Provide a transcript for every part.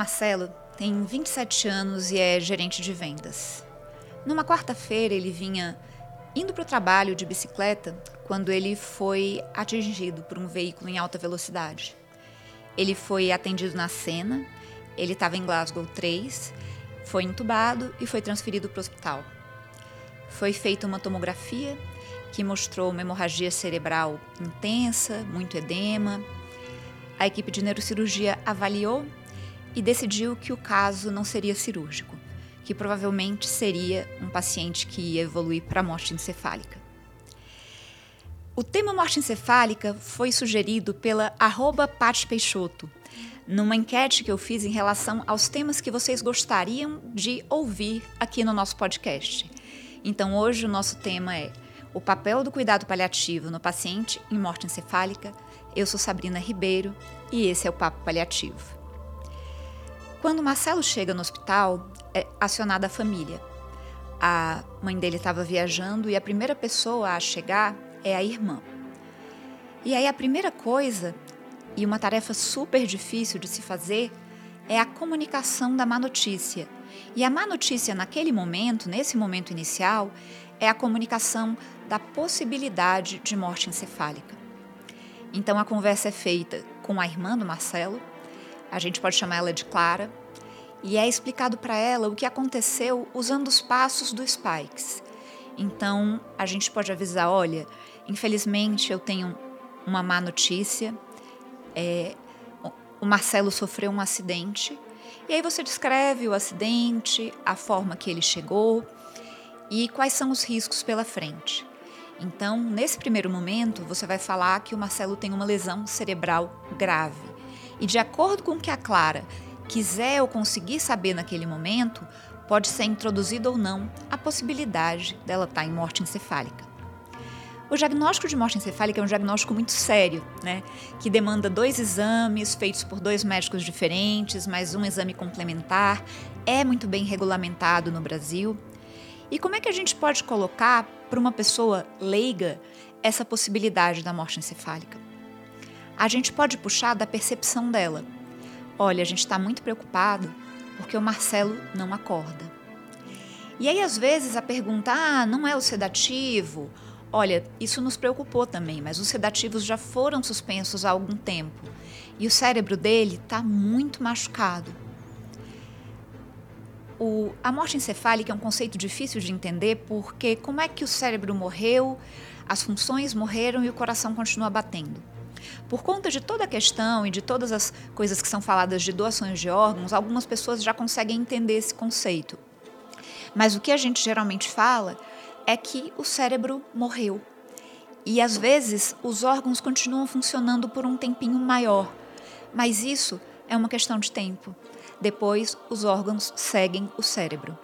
Marcelo tem 27 anos e é gerente de vendas. Numa quarta-feira, ele vinha indo para o trabalho de bicicleta quando ele foi atingido por um veículo em alta velocidade. Ele foi atendido na cena, ele estava em Glasgow 3, foi entubado e foi transferido para o hospital. Foi feita uma tomografia que mostrou uma hemorragia cerebral intensa, muito edema. A equipe de neurocirurgia avaliou e decidiu que o caso não seria cirúrgico, que provavelmente seria um paciente que ia evoluir para morte encefálica. O tema morte encefálica foi sugerido pela arroba Pati Peixoto, numa enquete que eu fiz em relação aos temas que vocês gostariam de ouvir aqui no nosso podcast. Então hoje o nosso tema é o papel do cuidado paliativo no paciente em morte encefálica. Eu sou Sabrina Ribeiro e esse é o Papo Paliativo. Quando Marcelo chega no hospital, é acionada a família. A mãe dele estava viajando e a primeira pessoa a chegar é a irmã. E aí a primeira coisa, e uma tarefa super difícil de se fazer, é a comunicação da má notícia. E a má notícia naquele momento, nesse momento inicial, é a comunicação da possibilidade de morte encefálica. Então a conversa é feita com a irmã do Marcelo, a gente pode chamar ela de Clara, e é explicado para ela o que aconteceu usando os passos do Spikes. Então, a gente pode avisar: olha, infelizmente eu tenho uma má notícia, é, o Marcelo sofreu um acidente, e aí você descreve o acidente, a forma que ele chegou e quais são os riscos pela frente. Então, nesse primeiro momento, você vai falar que o Marcelo tem uma lesão cerebral grave e de acordo com o que a Clara quiser ou conseguir saber naquele momento, pode ser introduzida ou não a possibilidade dela estar em morte encefálica. O diagnóstico de morte encefálica é um diagnóstico muito sério, né? Que demanda dois exames feitos por dois médicos diferentes, mais um exame complementar. É muito bem regulamentado no Brasil. E como é que a gente pode colocar para uma pessoa leiga essa possibilidade da morte encefálica? A gente pode puxar da percepção dela. Olha, a gente está muito preocupado porque o Marcelo não acorda. E aí, às vezes, a pergunta: ah, não é o sedativo? Olha, isso nos preocupou também, mas os sedativos já foram suspensos há algum tempo e o cérebro dele está muito machucado. O, a morte encefálica é um conceito difícil de entender porque como é que o cérebro morreu, as funções morreram e o coração continua batendo? Por conta de toda a questão e de todas as coisas que são faladas de doações de órgãos, algumas pessoas já conseguem entender esse conceito. Mas o que a gente geralmente fala é que o cérebro morreu. E às vezes os órgãos continuam funcionando por um tempinho maior. Mas isso é uma questão de tempo. Depois, os órgãos seguem o cérebro.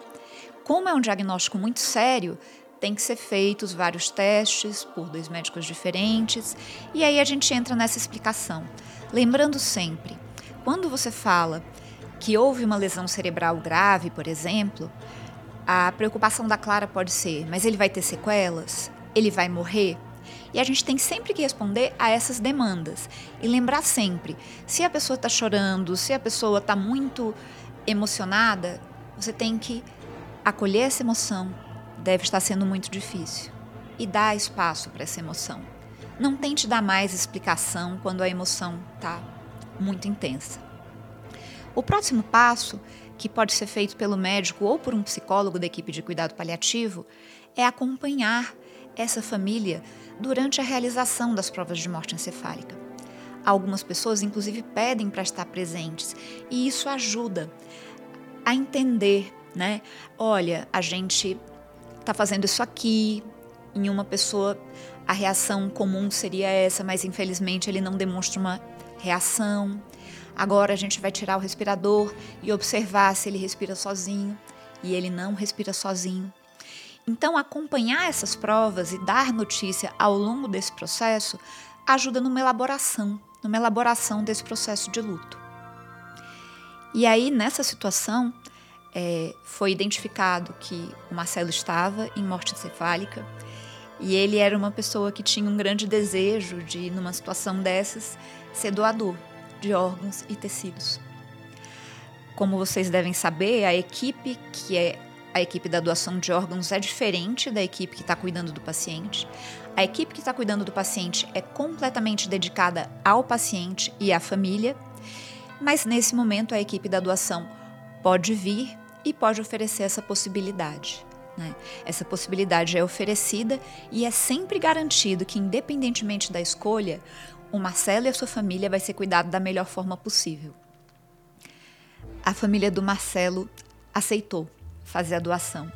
Como é um diagnóstico muito sério, tem que ser feitos vários testes por dois médicos diferentes, e aí a gente entra nessa explicação. Lembrando sempre, quando você fala que houve uma lesão cerebral grave, por exemplo, a preocupação da Clara pode ser: mas ele vai ter sequelas? Ele vai morrer? E a gente tem sempre que responder a essas demandas. E lembrar sempre: se a pessoa está chorando, se a pessoa está muito emocionada, você tem que acolher essa emoção, deve estar sendo muito difícil. E dá espaço para essa emoção. Não tente dar mais explicação quando a emoção está muito intensa. O próximo passo, que pode ser feito pelo médico ou por um psicólogo da equipe de cuidado paliativo, é acompanhar essa família durante a realização das provas de morte encefálica. Algumas pessoas, inclusive, pedem para estar presentes e isso ajuda a entender, né? Olha, a gente está fazendo isso aqui. Em uma pessoa, a reação comum seria essa, mas infelizmente ele não demonstra uma reação. Agora a gente vai tirar o respirador e observar se ele respira sozinho e ele não respira sozinho. Então, acompanhar essas provas e dar notícia ao longo desse processo ajuda numa elaboração, numa elaboração desse processo de luto. E aí, nessa situação, é, foi identificado que o Marcelo estava em morte encefálica e ele era uma pessoa que tinha um grande desejo de, numa situação dessas, ser doador de órgãos e tecidos. como vocês devem saber, a equipe que é a equipe da doação de órgãos é diferente da equipe que está cuidando do paciente. A equipe que está cuidando do paciente é completamente dedicada ao paciente e à família, mas nesse momento a equipe da doação pode vir e pode oferecer essa possibilidade. Né? Essa possibilidade é oferecida e é sempre garantido que, independentemente da escolha, o Marcelo e a sua família vai ser cuidado da melhor forma possível. A família do Marcelo aceitou fazer a doação.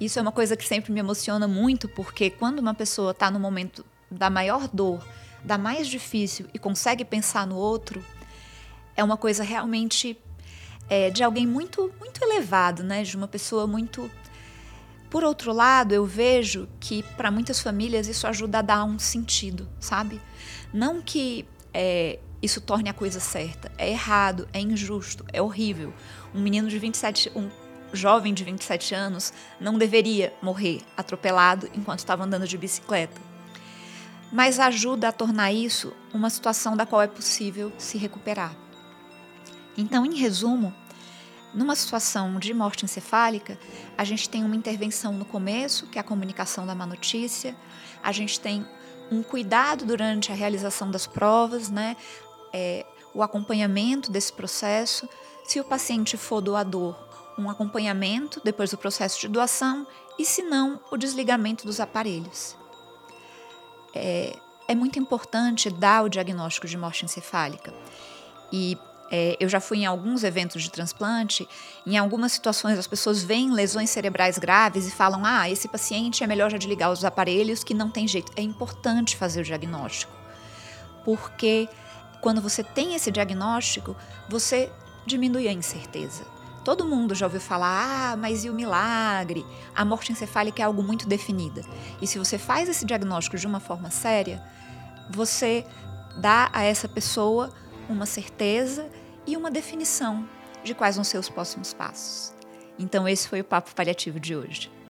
Isso é uma coisa que sempre me emociona muito, porque quando uma pessoa está no momento da maior dor, da mais difícil e consegue pensar no outro, é uma coisa realmente é, de alguém muito, muito elevado, né? De uma pessoa muito. Por outro lado, eu vejo que para muitas famílias isso ajuda a dar um sentido, sabe? Não que é, isso torne a coisa certa. É errado, é injusto, é horrível. Um menino de 27, um jovem de 27 anos não deveria morrer atropelado enquanto estava andando de bicicleta. Mas ajuda a tornar isso uma situação da qual é possível se recuperar. Então, em resumo, numa situação de morte encefálica, a gente tem uma intervenção no começo, que é a comunicação da má notícia, a gente tem um cuidado durante a realização das provas, né? É, o acompanhamento desse processo. Se o paciente for doador, um acompanhamento depois do processo de doação e, se não, o desligamento dos aparelhos. É, é muito importante dar o diagnóstico de morte encefálica. E é, eu já fui em alguns eventos de transplante, em algumas situações as pessoas veem lesões cerebrais graves e falam: ah, esse paciente é melhor já desligar os aparelhos, que não tem jeito. É importante fazer o diagnóstico, porque quando você tem esse diagnóstico, você diminui a incerteza. Todo mundo já ouviu falar, ah, mas e o milagre? A morte encefálica é algo muito definida. E se você faz esse diagnóstico de uma forma séria, você dá a essa pessoa uma certeza e uma definição de quais vão ser os próximos passos. Então, esse foi o Papo Paliativo de hoje.